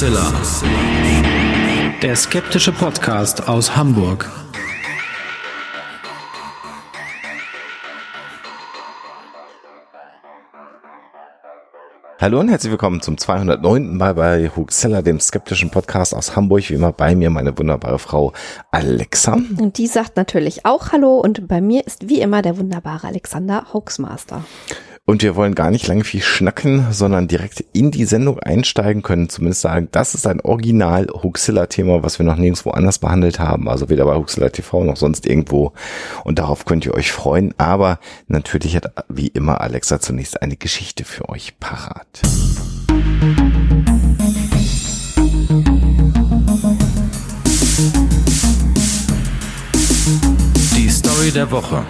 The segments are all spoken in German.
Hoaxilla. Der skeptische Podcast aus Hamburg. Hallo und herzlich willkommen zum 209. Mal bei Huxella, dem skeptischen Podcast aus Hamburg. Wie immer bei mir meine wunderbare Frau Alexa. Und die sagt natürlich auch Hallo und bei mir ist wie immer der wunderbare Alexander Hoaxmaster. Und wir wollen gar nicht lange viel schnacken, sondern direkt in die Sendung einsteigen können. Zumindest sagen, das ist ein Original Huxilla-Thema, was wir noch nirgendwo anders behandelt haben. Also weder bei Huxilla TV noch sonst irgendwo. Und darauf könnt ihr euch freuen. Aber natürlich hat wie immer Alexa zunächst eine Geschichte für euch parat. Die Story der Woche.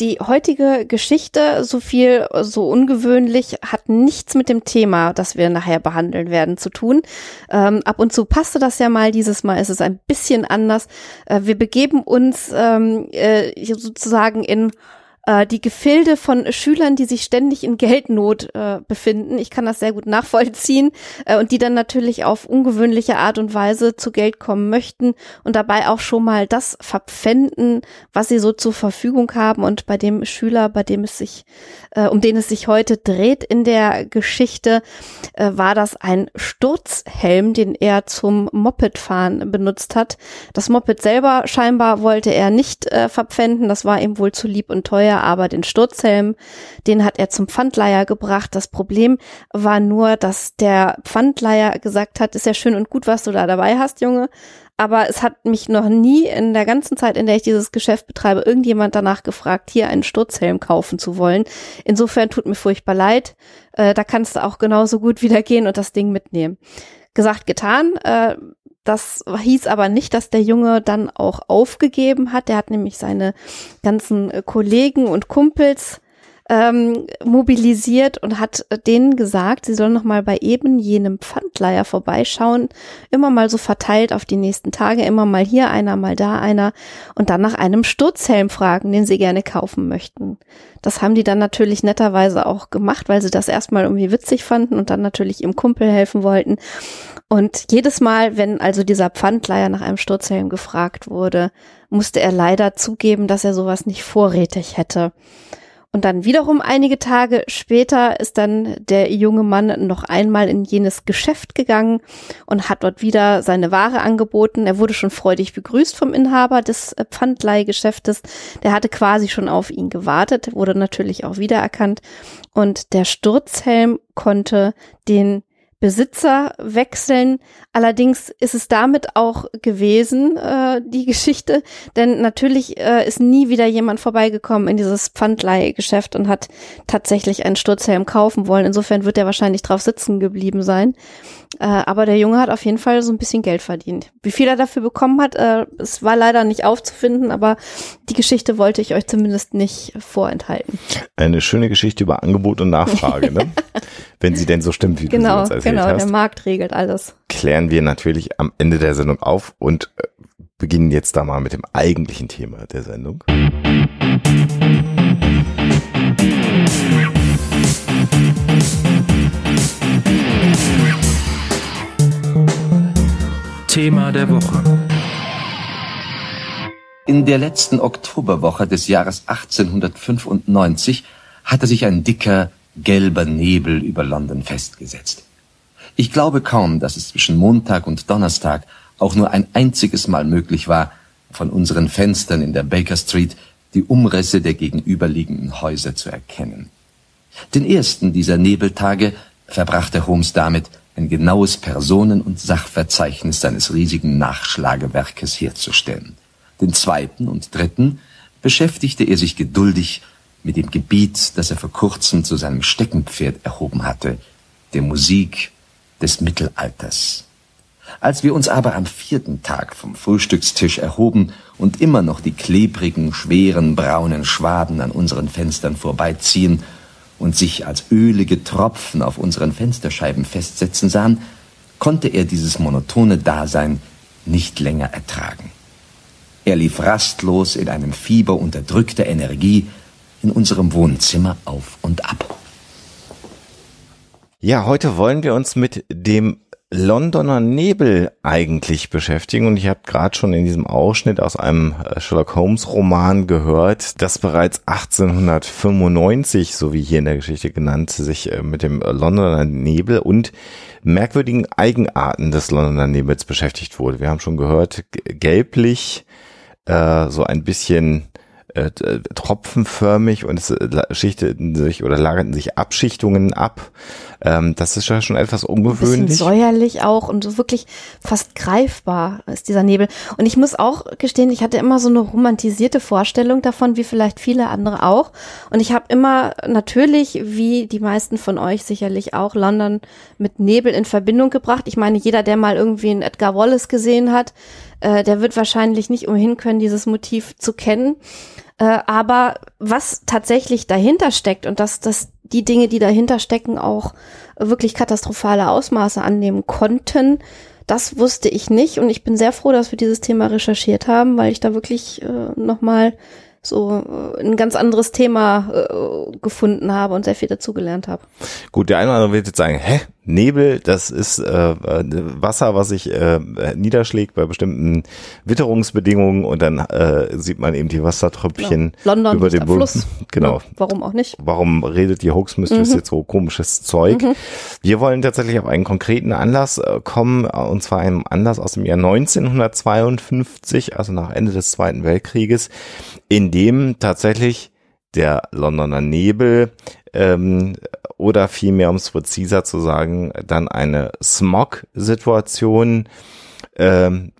Die heutige Geschichte, so viel, so ungewöhnlich, hat nichts mit dem Thema, das wir nachher behandeln werden, zu tun. Ähm, ab und zu passte das ja mal, dieses Mal ist es ein bisschen anders. Äh, wir begeben uns ähm, äh, sozusagen in äh, die Gefilde von Schülern, die sich ständig in Geldnot äh, befinden. Ich kann das sehr gut nachvollziehen äh, und die dann natürlich auf ungewöhnliche Art und Weise zu Geld kommen möchten und dabei auch schon mal das verpfänden, was sie so zur Verfügung haben. Und bei dem Schüler, bei dem es sich, äh, um den es sich heute dreht in der Geschichte, äh, war das ein Sturzhelm, den er zum Mopedfahren benutzt hat. Das Moped selber scheinbar wollte er nicht äh, verpfänden. Das war ihm wohl zu lieb und teuer er aber den Sturzhelm, den hat er zum Pfandleiher gebracht. Das Problem war nur, dass der Pfandleiher gesagt hat, ist ja schön und gut, was du da dabei hast, Junge. Aber es hat mich noch nie in der ganzen Zeit, in der ich dieses Geschäft betreibe, irgendjemand danach gefragt, hier einen Sturzhelm kaufen zu wollen. Insofern tut mir furchtbar leid. Äh, da kannst du auch genauso gut wieder gehen und das Ding mitnehmen. Gesagt, getan. Äh, das hieß aber nicht, dass der Junge dann auch aufgegeben hat. Der hat nämlich seine ganzen äh, Kollegen und Kumpels ähm, mobilisiert und hat denen gesagt, sie sollen noch mal bei eben jenem Pfandleiher vorbeischauen, immer mal so verteilt auf die nächsten Tage, immer mal hier einer, mal da einer und dann nach einem Sturzhelm fragen, den sie gerne kaufen möchten. Das haben die dann natürlich netterweise auch gemacht, weil sie das erstmal irgendwie witzig fanden und dann natürlich ihrem Kumpel helfen wollten. Und jedes Mal, wenn also dieser Pfandleiher nach einem Sturzhelm gefragt wurde, musste er leider zugeben, dass er sowas nicht vorrätig hätte. Und dann wiederum einige Tage später ist dann der junge Mann noch einmal in jenes Geschäft gegangen und hat dort wieder seine Ware angeboten. Er wurde schon freudig begrüßt vom Inhaber des Pfandleihgeschäftes. Der hatte quasi schon auf ihn gewartet, wurde natürlich auch wiedererkannt. Und der Sturzhelm konnte den Besitzer wechseln. Allerdings ist es damit auch gewesen, äh, die Geschichte, denn natürlich äh, ist nie wieder jemand vorbeigekommen in dieses Pfandleihgeschäft und hat tatsächlich einen Sturzhelm kaufen wollen. Insofern wird er wahrscheinlich drauf sitzen geblieben sein. Äh, aber der Junge hat auf jeden Fall so ein bisschen Geld verdient. Wie viel er dafür bekommen hat, äh, es war leider nicht aufzufinden, aber die Geschichte wollte ich euch zumindest nicht vorenthalten. Eine schöne Geschichte über Angebot und Nachfrage, ne? Wenn sie denn so stimmt, wie genau, du sie uns erzählt genau, hast. der Markt regelt alles. Klären wir natürlich am Ende der Sendung auf und äh, beginnen jetzt da mal mit dem eigentlichen Thema der Sendung. Thema der Woche. In der letzten Oktoberwoche des Jahres 1895 hatte sich ein dicker, gelber Nebel über London festgesetzt. Ich glaube kaum, dass es zwischen Montag und Donnerstag auch nur ein einziges Mal möglich war, von unseren Fenstern in der Baker Street die Umrisse der gegenüberliegenden Häuser zu erkennen. Den ersten dieser Nebeltage verbrachte Holmes damit, ein genaues Personen- und Sachverzeichnis seines riesigen Nachschlagewerkes herzustellen. Den zweiten und dritten beschäftigte er sich geduldig mit dem Gebiet, das er vor kurzem zu seinem Steckenpferd erhoben hatte, der Musik des Mittelalters. Als wir uns aber am vierten Tag vom Frühstückstisch erhoben und immer noch die klebrigen, schweren, braunen Schwaden an unseren Fenstern vorbeiziehen und sich als ölige Tropfen auf unseren Fensterscheiben festsetzen sahen, konnte er dieses monotone Dasein nicht länger ertragen. Er lief rastlos in einem Fieber unterdrückter Energie in unserem Wohnzimmer auf und ab. Ja, heute wollen wir uns mit dem Londoner Nebel eigentlich beschäftigen und ich habe gerade schon in diesem Ausschnitt aus einem äh, Sherlock Holmes Roman gehört, dass bereits 1895, so wie hier in der Geschichte genannt, sich äh, mit dem Londoner Nebel und merkwürdigen Eigenarten des Londoner Nebels beschäftigt wurde. Wir haben schon gehört, gelblich, äh, so ein bisschen äh, tropfenförmig und es äh, schichteten sich oder lagerten sich Abschichtungen ab. Ähm, das ist ja schon etwas ungewöhnlich. Ein bisschen säuerlich auch und so wirklich fast greifbar ist dieser Nebel. Und ich muss auch gestehen, ich hatte immer so eine romantisierte Vorstellung davon, wie vielleicht viele andere auch. Und ich habe immer natürlich, wie die meisten von euch sicherlich auch, London mit Nebel in Verbindung gebracht. Ich meine, jeder, der mal irgendwie einen Edgar Wallace gesehen hat, äh, der wird wahrscheinlich nicht umhin können, dieses Motiv zu kennen. Äh, aber was tatsächlich dahinter steckt und dass, dass die Dinge, die dahinter stecken, auch wirklich katastrophale Ausmaße annehmen konnten, das wusste ich nicht. Und ich bin sehr froh, dass wir dieses Thema recherchiert haben, weil ich da wirklich äh, nochmal so äh, ein ganz anderes Thema äh, gefunden habe und sehr viel dazugelernt habe. Gut, der eine oder andere wird jetzt sagen, hä, Nebel, das ist äh, Wasser, was sich äh, niederschlägt bei bestimmten Witterungsbedingungen und dann äh, sieht man eben die Wassertröpfchen genau. London über dem Fluss. Genau. Ja, warum auch nicht? Warum redet die Hoax Mistress mhm. jetzt so komisches Zeug? Mhm. Wir wollen tatsächlich auf einen konkreten Anlass äh, kommen, und zwar einem Anlass aus dem Jahr 1952, also nach Ende des Zweiten Weltkrieges, in dem tatsächlich der Londoner Nebel ähm, oder vielmehr, um es präziser zu sagen, dann eine Smog-Situation ähm,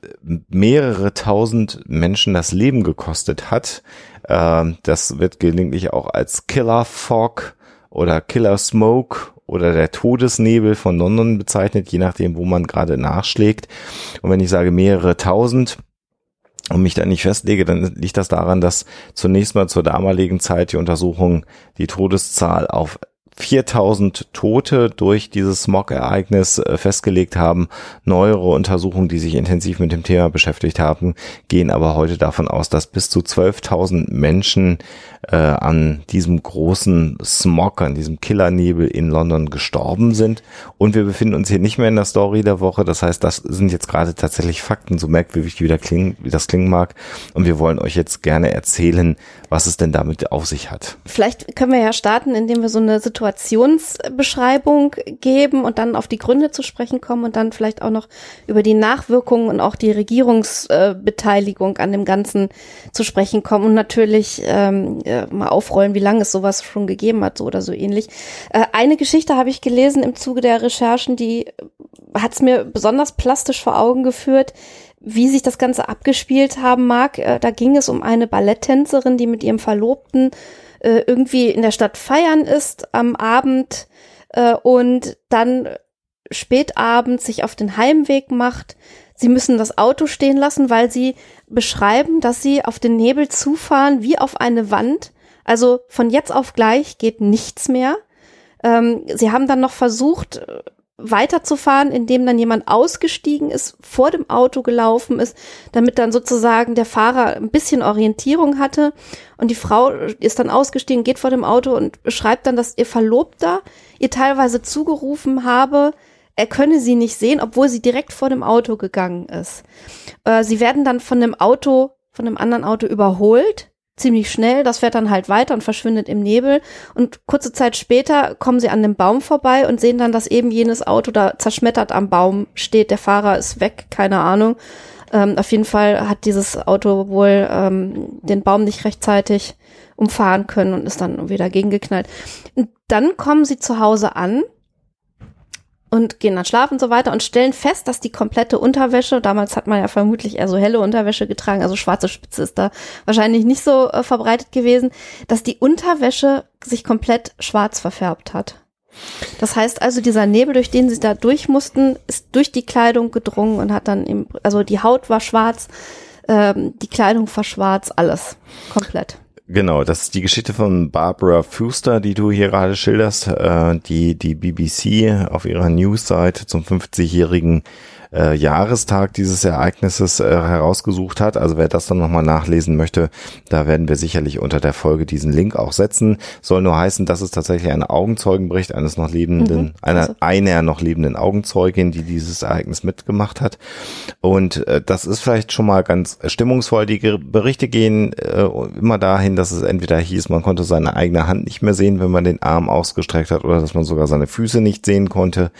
mehrere tausend Menschen das Leben gekostet hat. Ähm, das wird gelegentlich auch als Killer Fog oder Killer Smoke oder der Todesnebel von London bezeichnet, je nachdem, wo man gerade nachschlägt. Und wenn ich sage mehrere tausend, und mich da nicht festlege, dann liegt das daran, dass zunächst mal zur damaligen Zeit die Untersuchung die Todeszahl auf 4000 Tote durch dieses Smog-Ereignis äh, festgelegt haben. Neuere Untersuchungen, die sich intensiv mit dem Thema beschäftigt haben, gehen aber heute davon aus, dass bis zu 12.000 Menschen äh, an diesem großen Smog, an diesem Killernebel in London gestorben sind. Und wir befinden uns hier nicht mehr in der Story der Woche. Das heißt, das sind jetzt gerade tatsächlich Fakten, so merkwürdig wie, klingen, wie das klingen mag. Und wir wollen euch jetzt gerne erzählen, was es denn damit auf sich hat. Vielleicht können wir ja starten, indem wir so eine Situationsbeschreibung geben und dann auf die Gründe zu sprechen kommen und dann vielleicht auch noch über die Nachwirkungen und auch die Regierungsbeteiligung an dem Ganzen zu sprechen kommen und natürlich ähm, äh, mal aufrollen, wie lange es sowas schon gegeben hat, so oder so ähnlich. Äh, eine Geschichte habe ich gelesen im Zuge der Recherchen, die hat es mir besonders plastisch vor Augen geführt, wie sich das Ganze abgespielt haben mag. Äh, da ging es um eine Balletttänzerin, die mit ihrem Verlobten äh, irgendwie in der Stadt feiern ist am Abend äh, und dann spät abends sich auf den Heimweg macht. Sie müssen das Auto stehen lassen, weil sie beschreiben, dass sie auf den Nebel zufahren wie auf eine Wand. Also von jetzt auf gleich geht nichts mehr. Ähm, sie haben dann noch versucht, weiterzufahren, indem dann jemand ausgestiegen ist, vor dem Auto gelaufen ist, damit dann sozusagen der Fahrer ein bisschen Orientierung hatte. Und die Frau ist dann ausgestiegen, geht vor dem Auto und beschreibt dann, dass ihr Verlobter ihr teilweise zugerufen habe, er könne sie nicht sehen, obwohl sie direkt vor dem Auto gegangen ist. Äh, sie werden dann von dem Auto, von dem anderen Auto überholt ziemlich schnell. Das fährt dann halt weiter und verschwindet im Nebel. Und kurze Zeit später kommen sie an dem Baum vorbei und sehen dann, dass eben jenes Auto da zerschmettert am Baum steht. Der Fahrer ist weg, keine Ahnung. Ähm, auf jeden Fall hat dieses Auto wohl ähm, den Baum nicht rechtzeitig umfahren können und ist dann wieder gegengeknallt. Und dann kommen sie zu Hause an und gehen dann schlafen und so weiter und stellen fest, dass die komplette Unterwäsche, damals hat man ja vermutlich eher so helle Unterwäsche getragen, also schwarze Spitze ist da wahrscheinlich nicht so äh, verbreitet gewesen, dass die Unterwäsche sich komplett schwarz verfärbt hat. Das heißt also, dieser Nebel, durch den sie da durch mussten, ist durch die Kleidung gedrungen und hat dann, im, also die Haut war schwarz, ähm, die Kleidung war schwarz, alles komplett. Genau, das ist die Geschichte von Barbara Fuster, die du hier gerade schilderst, äh, die die BBC auf ihrer Newsseite zum 50-jährigen äh, Jahrestag dieses Ereignisses äh, herausgesucht hat. Also wer das dann nochmal nachlesen möchte, da werden wir sicherlich unter der Folge diesen Link auch setzen. Soll nur heißen, dass es tatsächlich ein Augenzeugenbericht eines noch lebenden, Mhm, einer, also. einer noch lebenden Augenzeugin, die dieses Ereignis mitgemacht hat. Und äh, das ist vielleicht schon mal ganz stimmungsvoll. Die Berichte gehen äh, immer dahin, dass es entweder hieß, man konnte seine eigene Hand nicht mehr sehen, wenn man den Arm ausgestreckt hat, oder dass man sogar seine Füße nicht sehen konnte.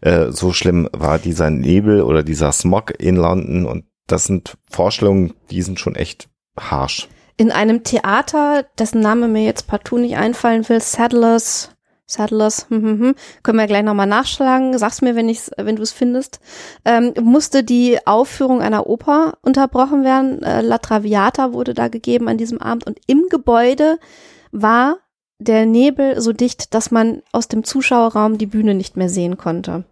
Äh, so schlimm war dieser Nebel oder dieser Smog in London. Und das sind Vorstellungen, die sind schon echt harsh. In einem Theater, dessen Name mir jetzt partout nicht einfallen will, Saddlers, Saddlers, hm, hm, hm, können wir gleich nochmal nachschlagen, sag's mir, wenn ich's, wenn du es findest, ähm, musste die Aufführung einer Oper unterbrochen werden. Äh, La Traviata wurde da gegeben an diesem Abend und im Gebäude war der Nebel so dicht, dass man aus dem Zuschauerraum die Bühne nicht mehr sehen konnte.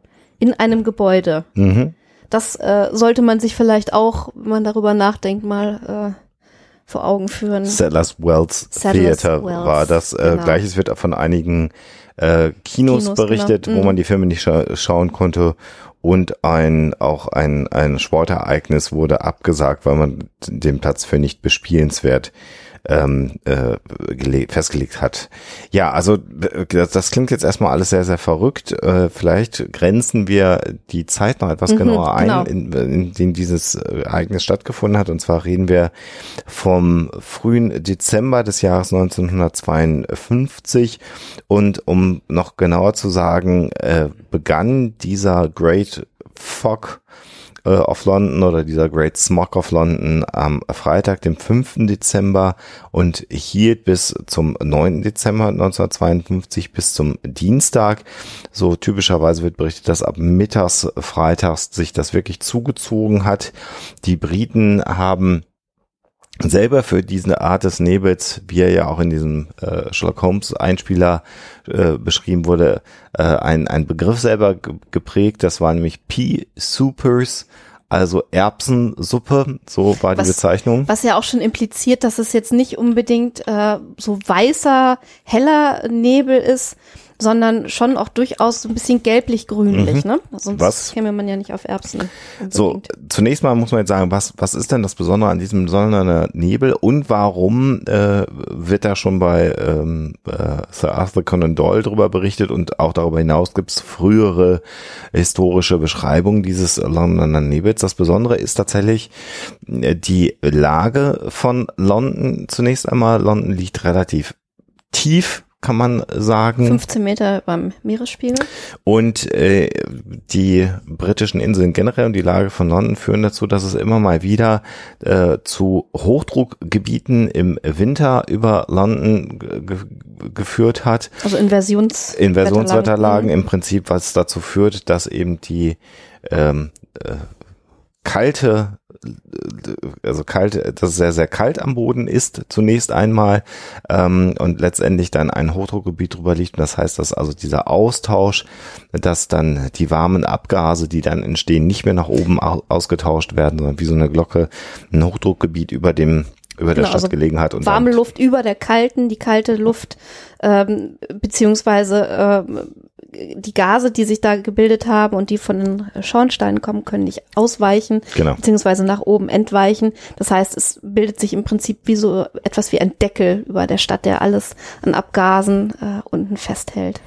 In einem Gebäude. Mhm. Das äh, sollte man sich vielleicht auch, wenn man darüber nachdenkt, mal äh, vor Augen führen. Sellers Wells Sadler's Theater Wells, war das. Äh, genau. Gleiches wird von einigen äh, Kinos, Kinos, berichtet, genau. wo Mhm. man die Filme nicht scha schauen konnte. Und ein auch ein, ein Sportereignis wurde abgesagt, weil man den Platz für nicht bespielenswert ähm, äh, gele- festgelegt hat. Ja, also äh, das, das klingt jetzt erstmal alles sehr, sehr verrückt. Äh, vielleicht grenzen wir die Zeit noch etwas Mhm, genauer ein, genau. in, in dem dieses äh, Ereignis stattgefunden hat. Und zwar reden wir vom frühen Dezember des Jahres 1952. Und um noch genauer zu sagen, äh, begann dieser Great Fog äh, of London oder dieser Great Smog of London am Freitag, dem 5. Dezember und hielt bis zum 9. Dezember 1952 bis zum Dienstag. So typischerweise wird berichtet, dass ab mittags freitags sich das wirklich zugezogen hat. Die Briten haben selber für diese Art des Nebels, wie er ja auch in diesem äh, Sherlock Holmes Einspieler äh, beschrieben wurde, äh, ein, ein Begriff selber ge geprägt. Das war nämlich Pea Supers, also Erbsensuppe, so war Was- die Bezeichnung. Was ja auch schon impliziert, dass es jetzt nicht unbedingt äh, so weißer, heller Nebel ist, sondern schon auch durchaus so ein bisschen gelblich-grünlich, ne? Sonst Mhm. Was? käme man ja nicht auf Erbsen. So, unbedingt. zunächst mal muss man jetzt sagen, was, was ist denn das Besondere an diesem besonderen Nebel und warum äh, wird da schon bei ähm, äh, Sir Arthur Conan Doyle drüber berichtet und auch darüber hinaus gibt es frühere historische Beschreibungen dieses Londoner Nebels. Das Besondere ist tatsächlich äh, die Lage von London. Zunächst einmal, London liegt relativ tief, kann man sagen. 15 Meter beim Meeresspiegel. Und äh, die britischen Inseln generell und die Lage von London führen dazu, dass es immer mal wieder äh, zu Hochdruckgebieten im Winter über London ge ge geführt hat. Also Inversions Inversionswetterlagen im Prinzip, was dazu führt, dass eben die ähm, äh, kalte, also kalt, dass es sehr, sehr kalt am Boden ist, zunächst einmal, ähm, und letztendlich dann ein Hochdruckgebiet drüber liegt. Und das heißt, dass also dieser Austausch, dass dann die warmen Abgase, die dann entstehen, nicht mehr nach oben au ausgetauscht werden, sondern wie so eine Glocke ein Hochdruckgebiet über dem über der Genau, Stadt also gelegen hat und warme Luft über der kalten, die kalte Luft, ähm, beziehungsweise ähm, die Gase, die sich da gebildet haben und die von den Schornsteinen kommen, können nicht ausweichen, Genau. beziehungsweise nach oben entweichen. Das heißt, es bildet sich im Prinzip wie so etwas wie ein Deckel über der Stadt, der alles an Abgasen äh, unten festhält.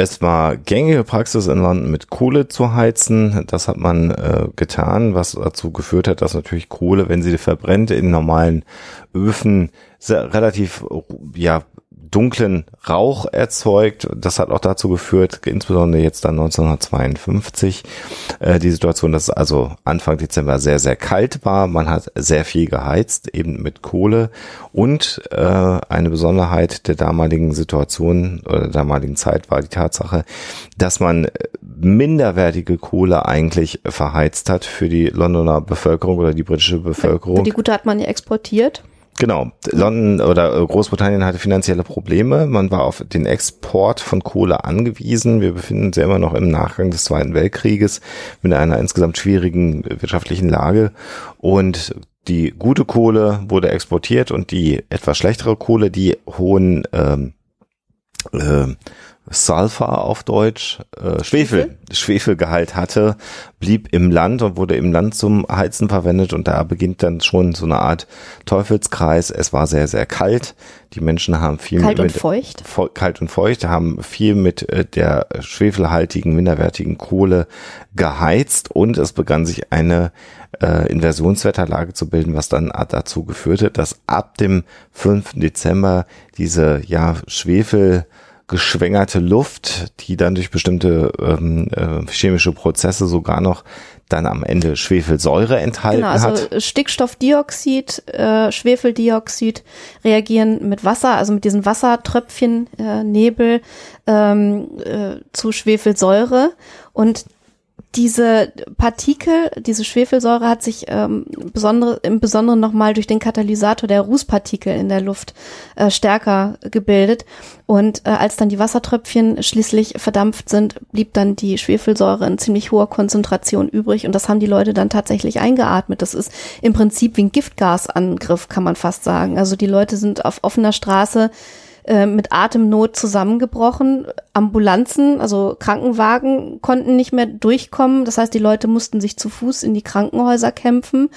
Es war gängige Praxis in London mit Kohle zu heizen. Das hat man äh, getan, was dazu geführt hat, dass natürlich Kohle, wenn sie verbrennt, in normalen Öfen sehr, relativ ja dunklen Rauch erzeugt. Das hat auch dazu geführt, insbesondere jetzt dann 1952, äh, die Situation, dass es also Anfang Dezember sehr, sehr kalt war. Man hat sehr viel geheizt, eben mit Kohle. Und äh, eine Besonderheit der damaligen Situation oder der damaligen Zeit war die Tatsache, dass man minderwertige Kohle eigentlich verheizt hat für die Londoner Bevölkerung oder die britische Bevölkerung. Die gute hat man ja exportiert. Genau. London oder äh, Großbritannien hatte finanzielle Probleme. Man war auf den Export von Kohle angewiesen. Wir befinden uns ja immer noch im Nachgang des Zweiten Weltkrieges mit einer insgesamt schwierigen wirtschaftlichen Lage. Und die gute Kohle wurde exportiert und die etwas schlechtere Kohle, die hohen ähm, äh, Sulfur auf Deutsch, äh, Schwefel, Schwefelgehalt hatte, blieb im Land und wurde im Land zum Heizen verwendet und da beginnt dann schon so eine Art Teufelskreis. Es war sehr, sehr kalt. Die Menschen haben viel Kalt mit, und feucht. Feu- kalt und feucht, haben viel mit äh, der schwefelhaltigen, minderwertigen Kohle geheizt und es begann sich eine äh, Inversionswetterlage zu bilden, was dann dazu geführt hat, dass ab dem 5. Dezember diese ja Schwefel geschwängerte Luft, die dann durch bestimmte ähm, äh, chemische Prozesse sogar noch dann am Ende Schwefelsäure enthalten Genau, also hat. Stickstoffdioxid, äh, Schwefeldioxid reagieren mit Wasser, also mit diesen Wassertröpfchen, äh, Nebel ähm, äh, zu Schwefelsäure und diese Partikel, diese Schwefelsäure hat sich ähm, besondere, im Besonderen nochmal durch den Katalysator der Rußpartikel in der Luft äh, stärker gebildet. Und äh, als dann die Wassertröpfchen schließlich verdampft sind, blieb dann die Schwefelsäure in ziemlich hoher Konzentration übrig. Und das haben die Leute dann tatsächlich eingeatmet. Das ist im Prinzip wie ein Giftgasangriff, kann man fast sagen. Also die Leute sind auf offener Straße äh, mit Atemnot zusammengebrochen. Ambulanzen, also Krankenwagen konnten nicht mehr durchkommen. Das heißt, die Leute mussten sich zu Fuß in die Krankenhäuser kämpfen.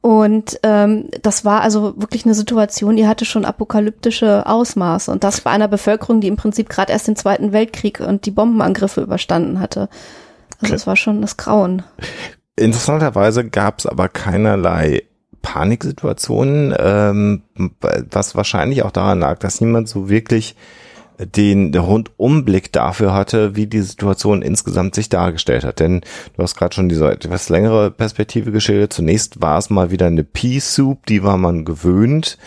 Und ähm, das war also wirklich eine Situation, die hatte schon apokalyptische Ausmaße. Und das bei einer Bevölkerung, die im Prinzip gerade erst den Zweiten Weltkrieg und die Bombenangriffe überstanden hatte. Also es war schon das Grauen. Interessanterweise gab es aber keinerlei Paniksituationen, ähm, was wahrscheinlich auch daran lag, dass niemand so wirklich den Rundumblick dafür hatte, wie die Situation insgesamt sich dargestellt hat. Denn du hast gerade schon diese etwas längere Perspektive geschildert. Zunächst war es mal wieder eine Pea Soup, die war man gewöhnt.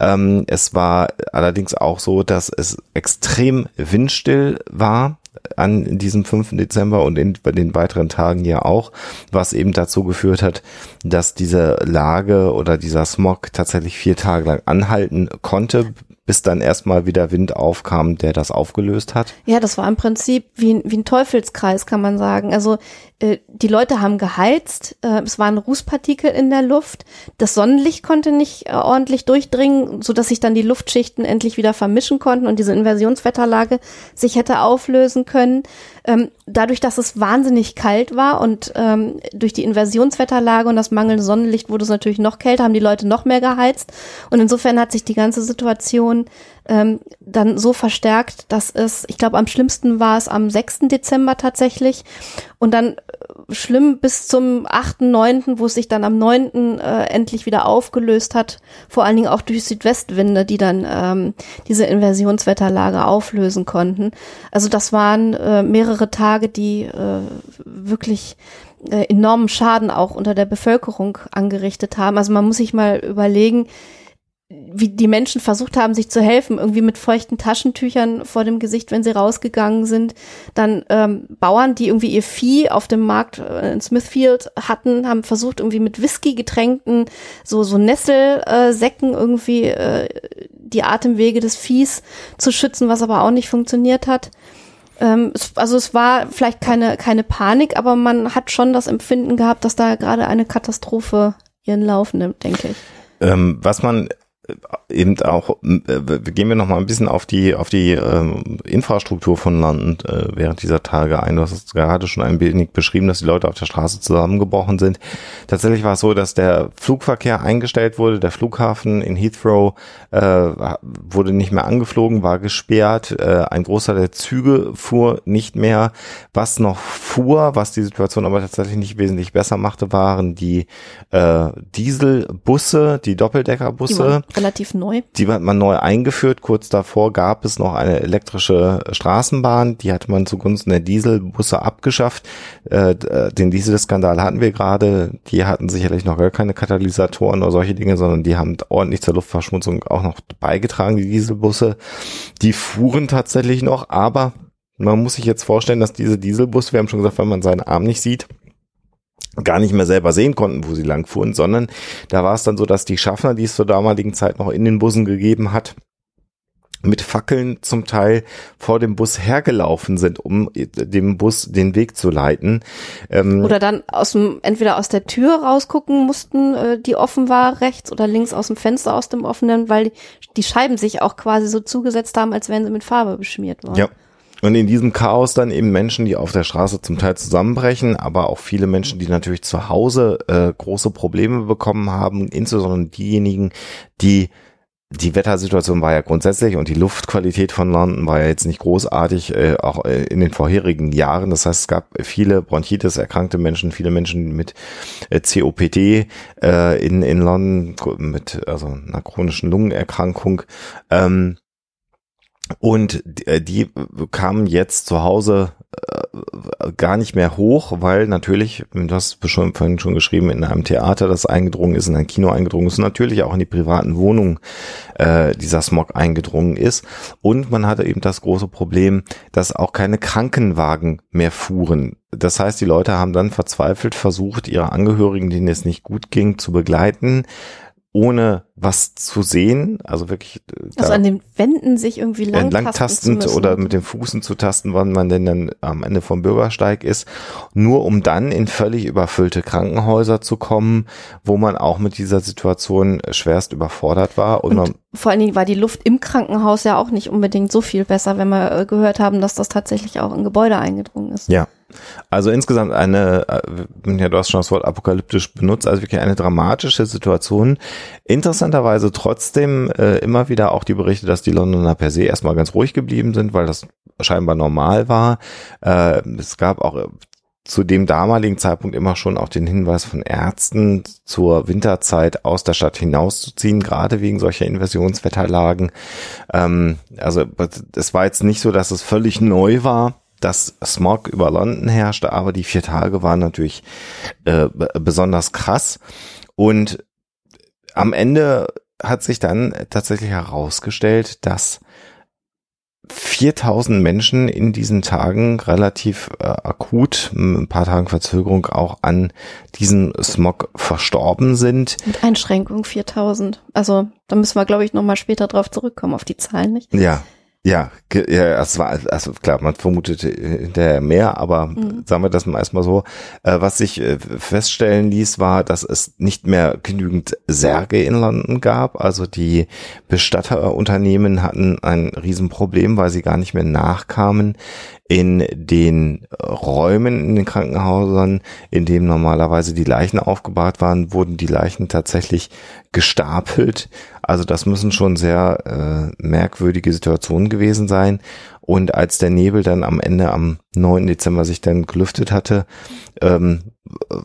Ähm, es war allerdings auch so, dass es extrem windstill war an diesem 5. Dezember und in den weiteren Tagen ja auch, was eben dazu geführt hat, dass diese Lage oder dieser Smog tatsächlich vier Tage lang anhalten konnte, bis dann erstmal wieder Wind aufkam, der das aufgelöst hat. Ja, das war im Prinzip wie, ein- wie ein Teufelskreis, kann man sagen. Also äh, die Leute haben geheizt, äh, es waren Rußpartikel in der Luft, das Sonnenlicht konnte nicht äh, ordentlich durchdringen, so dass sich dann die Luftschichten endlich wieder vermischen konnten und diese Inversionswetterlage sich hätte auflösen können. Ähm, dadurch, dass es wahnsinnig kalt war und ähm, durch die Inversionswetterlage und das mangelnde Sonnenlicht wurde es natürlich noch kälter, haben die Leute noch mehr geheizt und insofern hat sich die ganze Situation ähm, dann so verstärkt, dass es, ich glaube, am schlimmsten war es am 6. Dezember tatsächlich und dann äh, schlimm bis zum 8., 9., wo es sich dann am 9. Äh, endlich wieder aufgelöst hat, vor allen Dingen auch durch Südwestwinde, die dann ähm, diese Inversionswetterlage auflösen konnten. Also das waren äh, mehrere Tage, die äh, wirklich äh, enormen Schaden auch unter der Bevölkerung angerichtet haben. Also man muss sich mal überlegen, wie die Menschen versucht haben, sich zu helfen, irgendwie mit feuchten Taschentüchern vor dem Gesicht, wenn sie rausgegangen sind. Dann ähm, Bauern, die irgendwie ihr Vieh auf dem Markt äh, in Smithfield hatten, haben versucht, irgendwie mit Whisky getränkten, so, so Nesselsäcken irgendwie äh, die Atemwege des Viehs zu schützen, was aber auch nicht funktioniert hat. Ähm, es, also es war vielleicht keine, keine Panik, aber man hat schon das Empfinden gehabt, dass da gerade eine Katastrophe ihren Lauf nimmt, denke ich. Ähm, was man äh, eben auch, äh, gehen wir noch mal ein bisschen auf die auf die ähm, Infrastruktur von London äh, während dieser Tage ein. Du hast es gerade schon ein wenig beschrieben, dass die Leute auf der Straße zusammengebrochen sind. Tatsächlich war es so, dass der Flugverkehr eingestellt wurde. Der Flughafen in Heathrow äh, wurde nicht mehr angeflogen, war gesperrt. Äh, ein Großteil der Züge fuhr nicht mehr. Was noch fuhr, was die Situation aber tatsächlich nicht wesentlich besser machte, waren die äh, Dieselbusse, die Doppeldeckerbusse. waren relativ neu. Die hat man neu eingeführt. Kurz davor gab es noch eine elektrische Straßenbahn. Die hatte man zugunsten der Dieselbusse abgeschafft. Äh, d- den Dieselskandal hatten wir gerade. Die hatten sicherlich noch gar keine Katalysatoren oder solche Dinge, sondern die haben ordentlich zur Luftverschmutzung auch noch beigetragen, die Dieselbusse. Die fuhren tatsächlich noch, aber man muss sich jetzt vorstellen, dass diese Dieselbusse, wir haben schon gesagt, wenn man seinen Arm nicht sieht, gar nicht mehr selber sehen konnten, wo sie lang fuhren, sondern da war es dann so, dass die Schaffner, die es zur damaligen Zeit noch in den Bussen gegeben hat, mit Fackeln zum Teil vor dem Bus hergelaufen sind, um dem Bus den Weg zu leiten. Ähm, Oder dann aus dem, entweder aus der Tür rausgucken mussten, äh, die offen war, rechts oder links aus dem Fenster aus dem offenen, weil die, die Scheiben sich auch quasi so zugesetzt haben, als wären sie mit Farbe beschmiert worden. Ja. Und in diesem Chaos dann eben Menschen, die auf der Straße zum Teil zusammenbrechen, aber auch viele Menschen, die natürlich zu Hause äh, große Probleme bekommen haben, insbesondere diejenigen, die die Wettersituation war ja grundsätzlich und die Luftqualität von London war ja jetzt nicht großartig, äh, auch äh, in den vorherigen Jahren. Das heißt, es gab viele Bronchitis erkrankte Menschen, viele Menschen mit äh, COPD äh, in, in London, mit also einer chronischen Lungenerkrankung. Ähm, und äh, die kamen jetzt zu Hause äh, gar nicht mehr hoch, weil natürlich, du hast schon, vorhin schon geschrieben, in einem Theater, das eingedrungen ist, in ein Kino eingedrungen ist, natürlich auch in die privaten Wohnungen äh, dieser Smog eingedrungen ist. Und man hatte eben das große Problem, dass auch keine Krankenwagen mehr fuhren. Das heißt, die Leute haben dann verzweifelt versucht, ihre Angehörigen, denen es nicht gut ging, zu begleiten ohne was zu sehen, also wirklich äh, also an den Wänden sich irgendwie langtastend oder mit den Fußen zu tasten, wann man denn dann am Ende vom Bürgersteig ist, nur um dann in völlig überfüllte Krankenhäuser zu kommen, wo man auch mit dieser Situation schwerst überfordert war und, und vor allen Dingen war die Luft im Krankenhaus ja auch nicht unbedingt so viel besser, wenn wir äh, gehört haben, dass das tatsächlich auch in Gebäude eingedrungen ist. Ja. Also insgesamt eine, äh, ja, du hast schon das Wort apokalyptisch benutzt, also wirklich eine dramatische Situation. Interessanterweise trotzdem äh, immer wieder auch die Berichte, dass die Londoner per se erstmal ganz ruhig geblieben sind, weil das scheinbar normal war. Äh, es gab auch zu dem damaligen Zeitpunkt immer schon auch den Hinweis von Ärzten zur Winterzeit aus der Stadt hinauszuziehen, gerade wegen solcher Inversionswetterlagen. Ähm, also es war jetzt nicht so, dass es völlig neu war, dass Smog über London herrschte, aber die vier Tage waren natürlich äh, besonders krass. Und am Ende hat sich dann tatsächlich herausgestellt, dass 4000 Menschen in diesen Tagen relativ äh, akut, ein paar Tagen Verzögerung auch an diesem Smog verstorben sind. Mit Einschränkung 4000. Also da müssen wir, glaube ich, nochmal später drauf zurückkommen auf die Zahlen, nicht? Ja, ja, ja, es war, also klar, man vermutet hinterher mehr, aber mhm. sagen wir das mal erstmal so. Äh, was sich äh, feststellen ließ, war, dass es nicht mehr genügend Särge in London gab. Also die Bestatterunternehmen hatten ein Riesenproblem, weil sie gar nicht mehr nachkamen in den Räumen in den Krankenhäusern, in dem normalerweise die Leichen aufgebahrt waren, wurden die Leichen tatsächlich gestapelt. Also das müssen schon sehr äh, merkwürdige Situationen gewesen sein. Und als der Nebel dann am Ende am 9. Dezember sich dann gelüftet hatte, ähm, äh,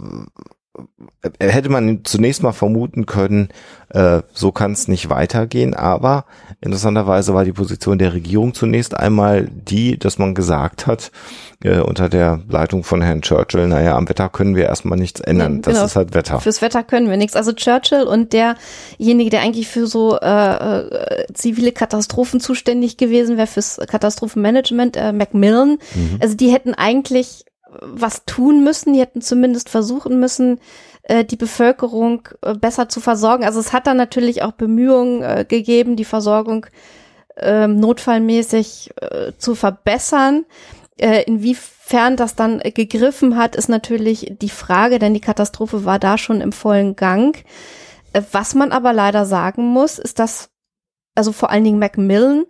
hätte man zunächst mal vermuten können, äh, so kann es nicht weitergehen. Aber interessanterweise war die Position der Regierung zunächst einmal die, dass man gesagt hat, äh, unter der Leitung von Herrn Churchill, naja, am Wetter können wir erstmal nichts ändern. Ja, das genau. ist halt Wetter. Fürs Wetter können wir nichts. Also Churchill und derjenige, der eigentlich für so äh, äh, zivile Katastrophen zuständig gewesen wäre, fürs Katastrophenmanagement, äh, Macmillan, mhm. also die hätten eigentlich was tun müssen, die hätten zumindest versuchen müssen, äh, die Bevölkerung äh, besser zu versorgen. Also es hat dann natürlich auch Bemühungen äh, gegeben, die Versorgung ähm, notfallmäßig zu verbessern. inwiefern das dann gegriffen hat, ist natürlich die Frage, denn die Katastrophe war da schon im vollen Gang. was man aber leider sagen muss, ist, dass also vor allen Dingen Macmillan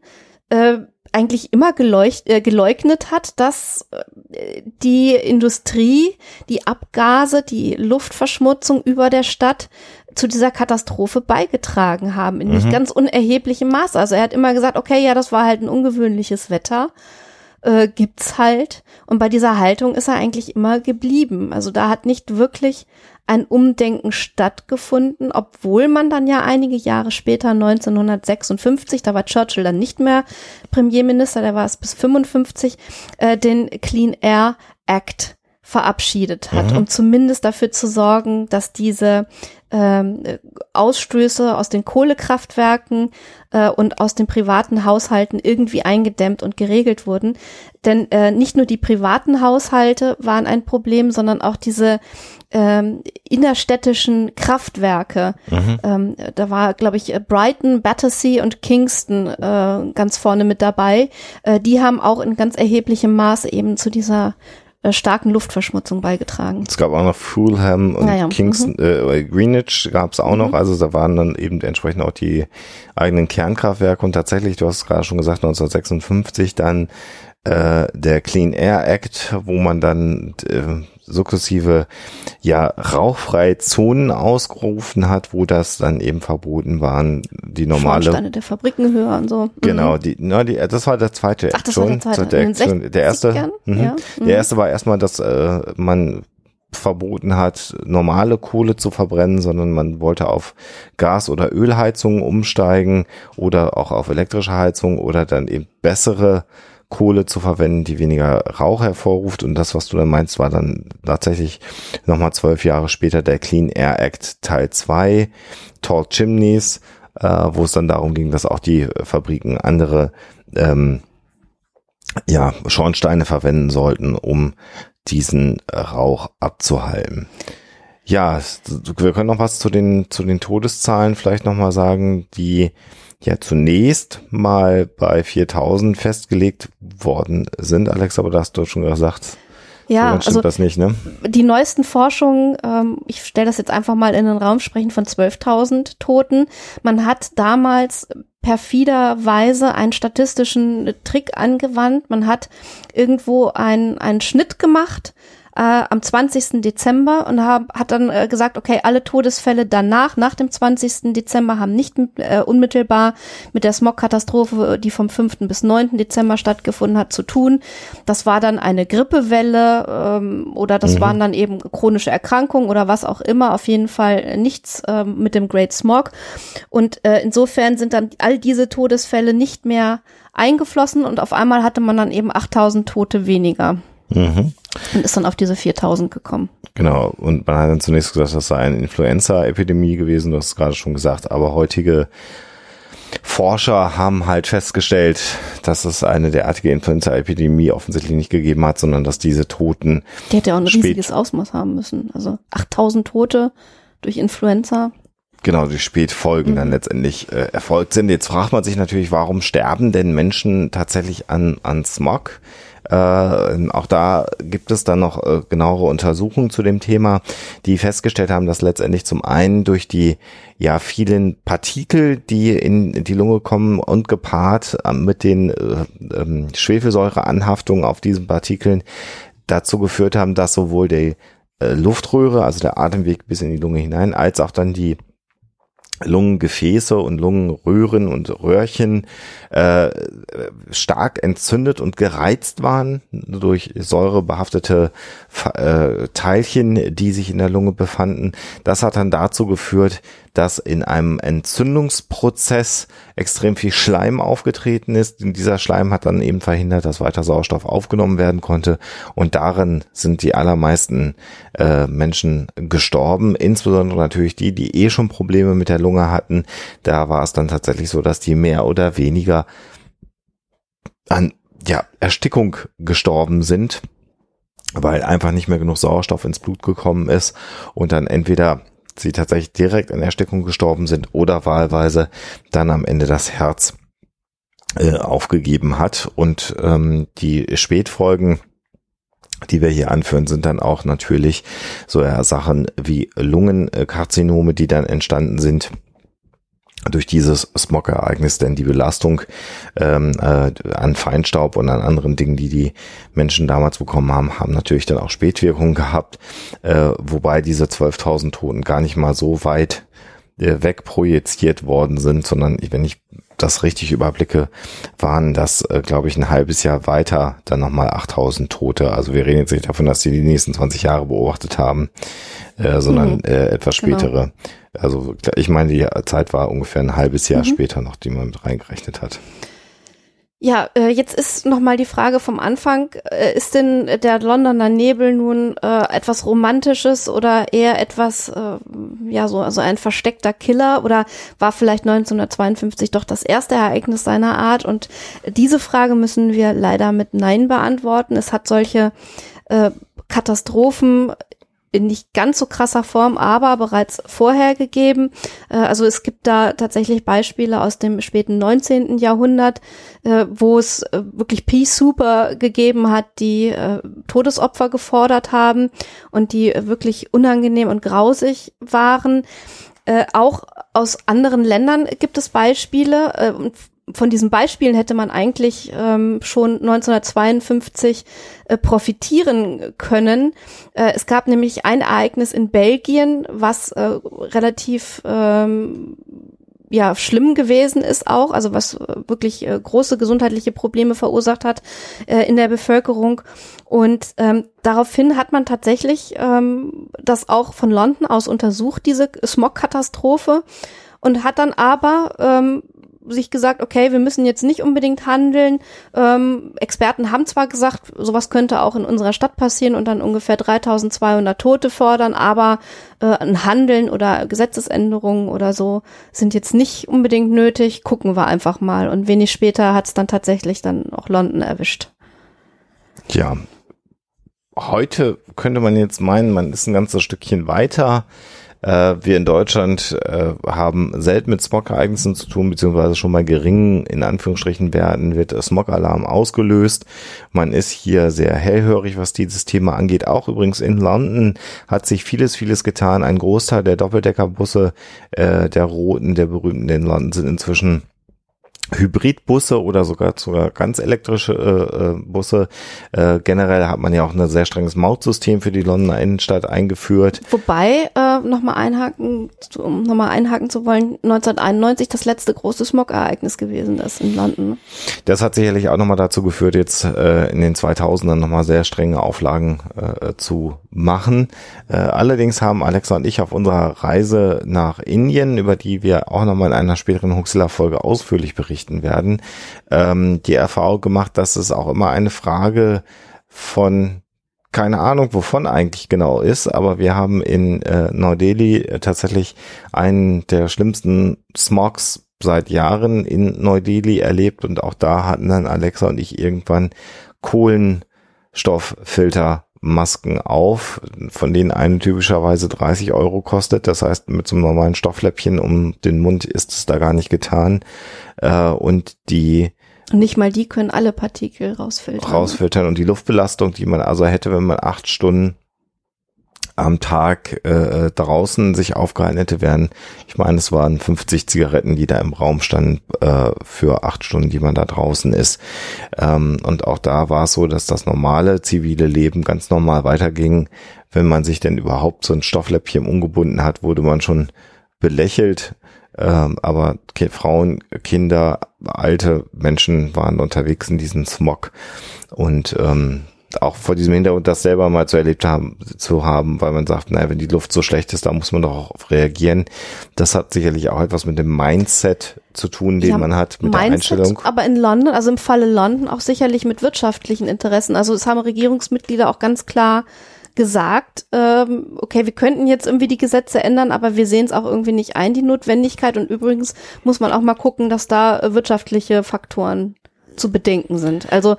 eigentlich immer äh, geleugnet hat, dass äh, die Industrie, die Abgase, die Luftverschmutzung über der Stadt zu dieser Katastrophe beigetragen haben, in mhm. nicht ganz unerheblichem Maße. Also er hat immer gesagt, okay, ja, das war halt ein ungewöhnliches Wetter, äh, gibt's halt. Und bei dieser Haltung ist er eigentlich immer geblieben. Also da hat nicht wirklich ein Umdenken stattgefunden, obwohl man dann ja einige Jahre später, 1956, da war Churchill dann nicht mehr Premierminister, der war es bis 55, äh, den Clean Air Act verabschiedet hat, mhm. um zumindest dafür zu sorgen, dass diese ähm, Ausstöße aus den Kohlekraftwerken äh, und aus den privaten Haushalten irgendwie eingedämmt und geregelt wurden. Denn äh, nicht nur die privaten Haushalte waren ein Problem, sondern auch diese ähm, innerstädtischen Kraftwerke. Mhm. Ähm, da war, glaube ich, Brighton, Battersea und Kingston äh, ganz vorne mit dabei. Äh, die haben auch in ganz erheblichem Maße eben zu dieser äh, starken Luftverschmutzung beigetragen. Es gab auch noch Fulham und naja. Kingston, mhm. äh, Greenwich gab es auch mhm. noch. Also da waren dann eben entsprechend auch die eigenen Kernkraftwerke und tatsächlich, du hast es gerade schon gesagt, 1956 dann äh, der Clean Air Act, wo man dann äh, sukzessive ja rauchfreie Zonen ausgerufen hat, wo das dann eben verboten waren, die normale Schornsteine der Fabriken höher und so. Mhm. Genau, die, na, die, das war der zweite Ach, das war der zweite. Der, Action, der erste, 60ern? mhm. Ja. Mhm. der erste war erstmal, dass äh, man verboten hat, normale Kohle zu verbrennen, sondern man wollte auf Gas- oder Ölheizungen umsteigen oder auch auf elektrische Heizung oder dann eben bessere Kohle zu verwenden, die weniger Rauch hervorruft. Und das, was du dann meinst, war dann tatsächlich nochmal zwölf Jahre später der Clean Air Act Teil 2, Tall Chimneys, äh, wo es dann darum ging, dass auch die Fabriken andere ähm, ja, Schornsteine verwenden sollten, um diesen Rauch abzuhalten. Ja, wir können noch was zu den, zu den Todeszahlen vielleicht nochmal sagen, die ja zunächst mal bei 4000 festgelegt worden sind. Alex, aber da hast du schon gesagt, so Ja, stimmt also das nicht, ne? die neuesten Forschungen, ähm, ich stelle das jetzt einfach mal in den Raum, sprechen von 12.000 Toten. Man hat damals perfiderweise einen statistischen Trick angewandt. Man hat irgendwo einen, einen Schnitt gemacht äh, am 20. Dezember und hab, hat dann äh, gesagt, okay, alle Todesfälle danach, nach dem 20. Dezember, haben nicht äh, unmittelbar mit der Smog-Katastrophe, die vom 5. bis 9. Dezember stattgefunden hat, zu tun. Das war dann eine Grippewelle ähm, oder das Mhm. waren dann eben chronische Erkrankungen oder was auch immer. Auf jeden Fall nichts ähm, mit dem Great Smog. Und äh, insofern sind dann all diese Todesfälle nicht mehr eingeflossen und auf einmal hatte man dann eben 8000 Tote weniger Mhm. und ist dann auf diese 4000 gekommen. Genau, und man hat dann zunächst gesagt, das sei eine Influenza-Epidemie gewesen, du hast es gerade schon gesagt, aber heutige Forscher haben halt festgestellt, dass es eine derartige Influenza-Epidemie offensichtlich nicht gegeben hat, sondern dass diese Toten, Die hätte ja auch ein riesiges Ausmaß haben müssen. Also 8000 Tote durch Influenza. genau, die Spätfolgen dann letztendlich äh, erfolgt sind. Jetzt fragt man sich natürlich, warum sterben denn Menschen tatsächlich an, an Smog? Äh, auch da gibt es dann noch äh, genauere Untersuchungen zu dem Thema, die festgestellt haben, dass letztendlich zum einen durch die ja vielen Partikel, die in die Lunge kommen und gepaart äh, mit den äh, ähm, Schwefelsäureanhaftungen auf diesen Partikeln dazu geführt haben, dass sowohl die äh, Luftröhre, also der Atemweg bis in die Lunge hinein, als auch dann die Lungengefäße und Lungenröhren und Röhrchen äh, stark entzündet und gereizt waren durch säurebehaftete äh, Teilchen, die sich in der Lunge befanden. Das hat dann dazu geführt, dass in einem Entzündungsprozess extrem viel Schleim aufgetreten ist. Und dieser Schleim hat dann eben verhindert, dass weiter Sauerstoff aufgenommen werden konnte. Und darin sind die allermeisten äh, Menschen gestorben. Insbesondere natürlich die, die eh schon Probleme mit der Lunge hatten. Da war es dann tatsächlich so, dass die mehr oder weniger an ja, Erstickung gestorben sind, weil einfach nicht mehr genug Sauerstoff ins Blut gekommen ist und dann entweder sie tatsächlich direkt an Erstickung gestorben sind oder wahlweise dann am Ende das Herz äh, aufgegeben hat. Und ähm, die Spätfolgen, die wir hier anführen, sind dann auch natürlich so ja, Sachen wie Lungenkarzinome, die dann entstanden sind durch dieses Smog-Ereignis, denn die Belastung ähm, äh, an Feinstaub und an anderen Dingen, die die Menschen damals bekommen haben, haben natürlich dann auch Spätwirkungen gehabt, äh, wobei diese 12.000 Toten gar nicht mal so weit äh, wegprojiziert worden sind, sondern wenn ich das richtig überblicke, waren das, äh, glaube ich, ein halbes Jahr weiter dann nochmal 8000 Tote. Also wir reden jetzt nicht davon, dass sie die nächsten 20 Jahre beobachtet haben, äh, sondern Mhm. äh, etwas Genau. spätere. Also ich meine, die Zeit war ungefähr ein halbes Jahr später noch, die man mit reingerechnet hat. Ja, äh, jetzt ist noch mal die Frage vom Anfang, äh, ist denn der Londoner Nebel nun äh, etwas Romantisches oder eher etwas, äh, ja, so also ein versteckter Killer oder war vielleicht 1952 doch das erste Ereignis seiner Art? Und diese Frage müssen wir leider mit Nein beantworten. Es hat solche äh, Katastrophen in nicht ganz so krasser Form, aber bereits vorher gegeben. Äh, Also es gibt da tatsächlich Beispiele aus dem späten 19. Jahrhundert, äh, wo es äh, wirklich Pea Super gegeben hat, die Todesopfer gefordert haben und die wirklich unangenehm und grausig waren. Auch aus anderen Ländern gibt es Beispiele. Von diesen Beispielen hätte man eigentlich ähm, schon 1952 äh, profitieren können. Äh, es gab nämlich ein Ereignis in Belgien, was äh, relativ ähm, ja schlimm gewesen ist auch, also was äh, wirklich äh, große gesundheitliche Probleme verursacht hat äh, in der Bevölkerung. Und ähm, daraufhin hat man tatsächlich ähm, das auch von London aus untersucht, diese Smog-Katastrophe, und hat dann aber ähm, sich gesagt, okay, wir müssen jetzt nicht unbedingt handeln. Ähm, Experten haben zwar gesagt, sowas könnte auch in unserer Stadt passieren und dann ungefähr 3200 Tote fordern, aber äh, ein Handeln oder Gesetzesänderungen oder so sind jetzt nicht unbedingt nötig. Gucken wir einfach mal. Und wenig später hat es dann tatsächlich dann auch London erwischt. Ja, heute könnte man jetzt meinen, man ist ein ganzes Stückchen weiter. Äh, wir in Deutschland äh, haben selten mit Smog-Ereignissen zu tun, beziehungsweise schon bei geringen, in Anführungsstrichen, Werten wird Smog-Alarm ausgelöst. Man ist hier sehr hellhörig, was dieses Thema angeht. Auch übrigens in London hat sich vieles, vieles getan. Ein Großteil der Doppeldeckerbusse, äh, der roten, der berühmten in London sind inzwischen Hybridbusse oder sogar sogar ganz elektrische äh, äh, Busse. Äh, generell hat man ja auch ein sehr strenges Mautsystem für die Londoner Innenstadt eingeführt. Wobei, äh, nochmal einhaken, um nochmal einhaken zu wollen, 1991 das letzte große Smog-Ereignis gewesen ist in London. Das hat sicherlich auch nochmal dazu geführt, jetzt äh, in den 2000ern nochmal sehr strenge Auflagen äh, zu machen. Äh, allerdings haben Alexa und ich auf unserer Reise nach Indien, über die wir auch nochmal in einer späteren Huxilla-Folge ausführlich berichten, berichten werden, ähm, die Erfahrung gemacht, dass es auch immer eine Frage von keine Ahnung, wovon eigentlich genau ist, aber wir haben in äh, Neu-Delhi äh, tatsächlich einen der schlimmsten Smogs seit Jahren in Neu-Delhi erlebt und auch da hatten dann Alexa und ich irgendwann Kohlenstofffilter Masken auf, von denen eine typischerweise 30 Euro kostet. Das heißt, mit so einem normalen Stoffläppchen um den Mund ist es da gar nicht getan. Äh, und die nicht mal die können alle Partikel rausfiltern. Rausfiltern und die Luftbelastung, die man also hätte, wenn man acht Stunden am Tag äh, draußen sich aufgehalten hätte, wären, ich meine, es waren 50 Zigaretten, die da im Raum standen äh, für acht Stunden, die man da draußen ist. Ähm, und auch da war es so, dass das normale zivile Leben ganz normal weiterging. Wenn man sich denn überhaupt so ein Stoffläppchen umgebunden hat, wurde man schon belächelt. Ähm, aber Frauen, Kinder, alte Menschen waren unterwegs in diesem Smog. Und ähm, auch vor diesem Hintergrund das selber mal zu erlebt haben, zu haben, weil man sagt, naja, wenn die Luft so schlecht ist, da muss man doch auch reagieren. Das hat sicherlich auch etwas mit dem Mindset zu tun, den ja, man hat, mit Mindset, der Einstellung. Aber in London, also im Falle London, auch sicherlich mit wirtschaftlichen Interessen. Also es haben Regierungsmitglieder auch ganz klar gesagt, ähm, okay, wir könnten jetzt irgendwie die Gesetze ändern, aber wir sehen es auch irgendwie nicht ein, die Notwendigkeit. Und übrigens muss man auch mal gucken, dass da wirtschaftliche Faktoren zu bedenken sind. Also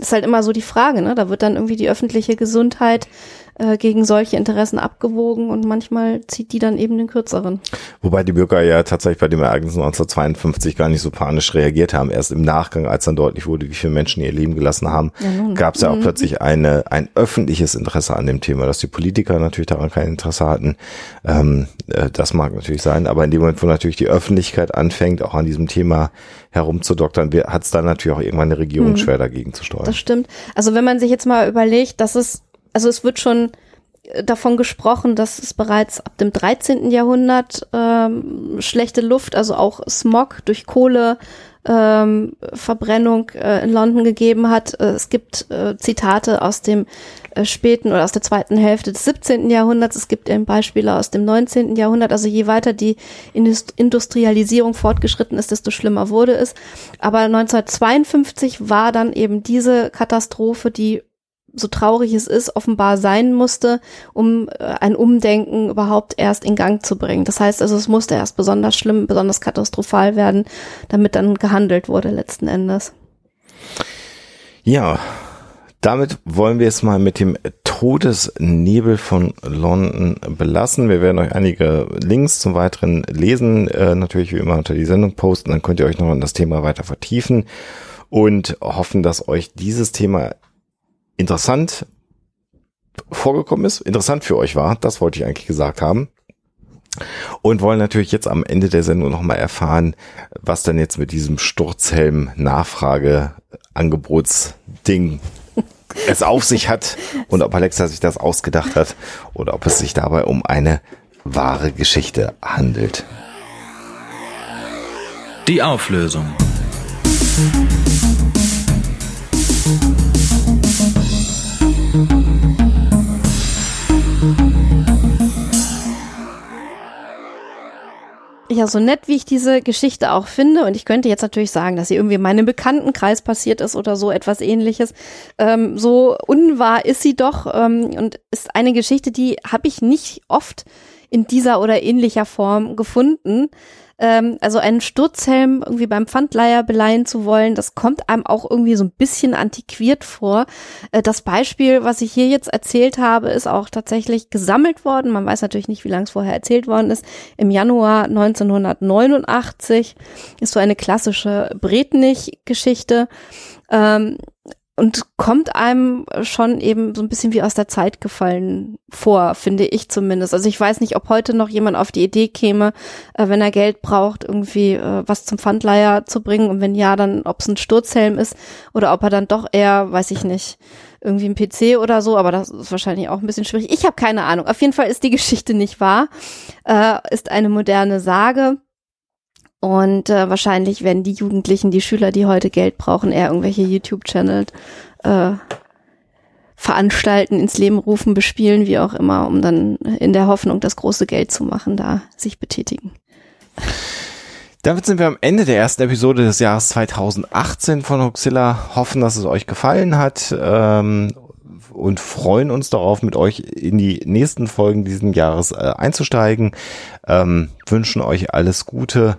ist halt immer so die Frage, ne? Da wird dann irgendwie die öffentliche Gesundheit äh, gegen solche Interessen abgewogen und manchmal zieht die dann eben den kürzeren. Wobei die Bürger ja tatsächlich bei dem Ereignis 1952 gar nicht so panisch reagiert haben. Erst im Nachgang, als dann deutlich wurde, wie viele Menschen ihr Leben gelassen haben, ja, gab es ja auch mhm. plötzlich eine, ein öffentliches Interesse an dem Thema, dass die Politiker natürlich daran kein Interesse hatten. Ähm, äh, das mag natürlich sein, aber in dem Moment, wo natürlich die Öffentlichkeit anfängt, auch an diesem Thema herumzudoktern, hat es dann natürlich auch irgendwann eine Regierung mhm. schwer dagegen zu steuern. Das stimmt. Also wenn man sich jetzt mal überlegt, dass es also es wird schon äh, davon gesprochen, dass es bereits ab dem 13. Jahrhundert ähm, schlechte Luft, also auch Smog durch Kohle, ähm, Verbrennung äh, in London gegeben hat. Äh, es gibt äh, Zitate aus dem äh, späten oder aus der zweiten Hälfte des 17. Jahrhunderts. Es gibt eben Beispiele aus dem 19. Jahrhundert. Also je weiter die Industrialisierung fortgeschritten ist, desto schlimmer wurde es. Aber 1952 war dann eben diese Katastrophe, die so traurig es ist, offenbar sein musste, um äh, ein Umdenken überhaupt erst in Gang zu bringen. Das heißt also, es musste erst besonders schlimm, besonders katastrophal werden, damit dann gehandelt wurde letzten Endes. Ja, damit wollen wir es mal mit dem Todesnebel von London belassen. Wir werden euch einige Links zum weiteren Lesen äh, natürlich wie immer unter die Sendung posten. Dann könnt ihr euch noch in das Thema weiter vertiefen und hoffen, dass euch dieses Thema interessant vorgekommen ist, interessant für euch war, das wollte ich eigentlich gesagt haben. Und wollen natürlich jetzt am Ende der Sendung nochmal erfahren, was dann jetzt mit diesem Sturzhelm-Nachfrage-Angebotsding es auf sich hat und ob Alexa sich das ausgedacht hat oder ob es sich dabei um eine wahre Geschichte handelt. Die Auflösung. Ja, so nett, wie ich diese Geschichte auch finde, und ich könnte jetzt natürlich sagen, dass sie irgendwie in meinem Bekanntenkreis passiert ist oder so etwas ähnliches. Ähm, so unwahr ist sie doch ähm, und ist eine Geschichte, die habe ich nicht oft in dieser oder ähnlicher Form gefunden. Ähm, also einen Sturzhelm irgendwie beim Pfandleiher beleihen zu wollen, das kommt einem auch irgendwie so ein bisschen antiquiert vor. Äh, das Beispiel, was ich hier jetzt erzählt habe, ist auch tatsächlich gesammelt worden. Man weiß natürlich nicht, wie lange es vorher erzählt worden ist. Im Januar 1989 ist so eine klassische Bretnich-Geschichte. Ähm, und kommt einem schon eben so ein bisschen wie aus der Zeit gefallen vor, finde ich zumindest. Also ich weiß nicht, ob heute noch jemand auf die Idee käme, äh, wenn er Geld braucht, irgendwie äh, was zum Pfandleiher zu bringen und wenn ja, dann ob es ein Sturzhelm ist oder ob er dann doch eher, weiß ich nicht, irgendwie ein PC oder so, aber das ist wahrscheinlich auch ein bisschen schwierig. Ich habe keine Ahnung. Auf jeden Fall ist die Geschichte nicht wahr, äh, ist eine moderne Sage und äh, wahrscheinlich werden die Jugendlichen, die Schüler, die heute Geld brauchen, eher irgendwelche YouTube-Channel äh, veranstalten, ins Leben rufen, bespielen, wie auch immer, um dann in der Hoffnung, das große Geld zu machen, da sich betätigen. Damit sind wir am Ende der ersten Episode des Jahres 2018 von Hoxilla. Hoffen, dass es euch gefallen hat ähm, und freuen uns darauf, mit euch in die nächsten Folgen diesen Jahres äh, einzusteigen. Ähm, wünschen euch alles Gute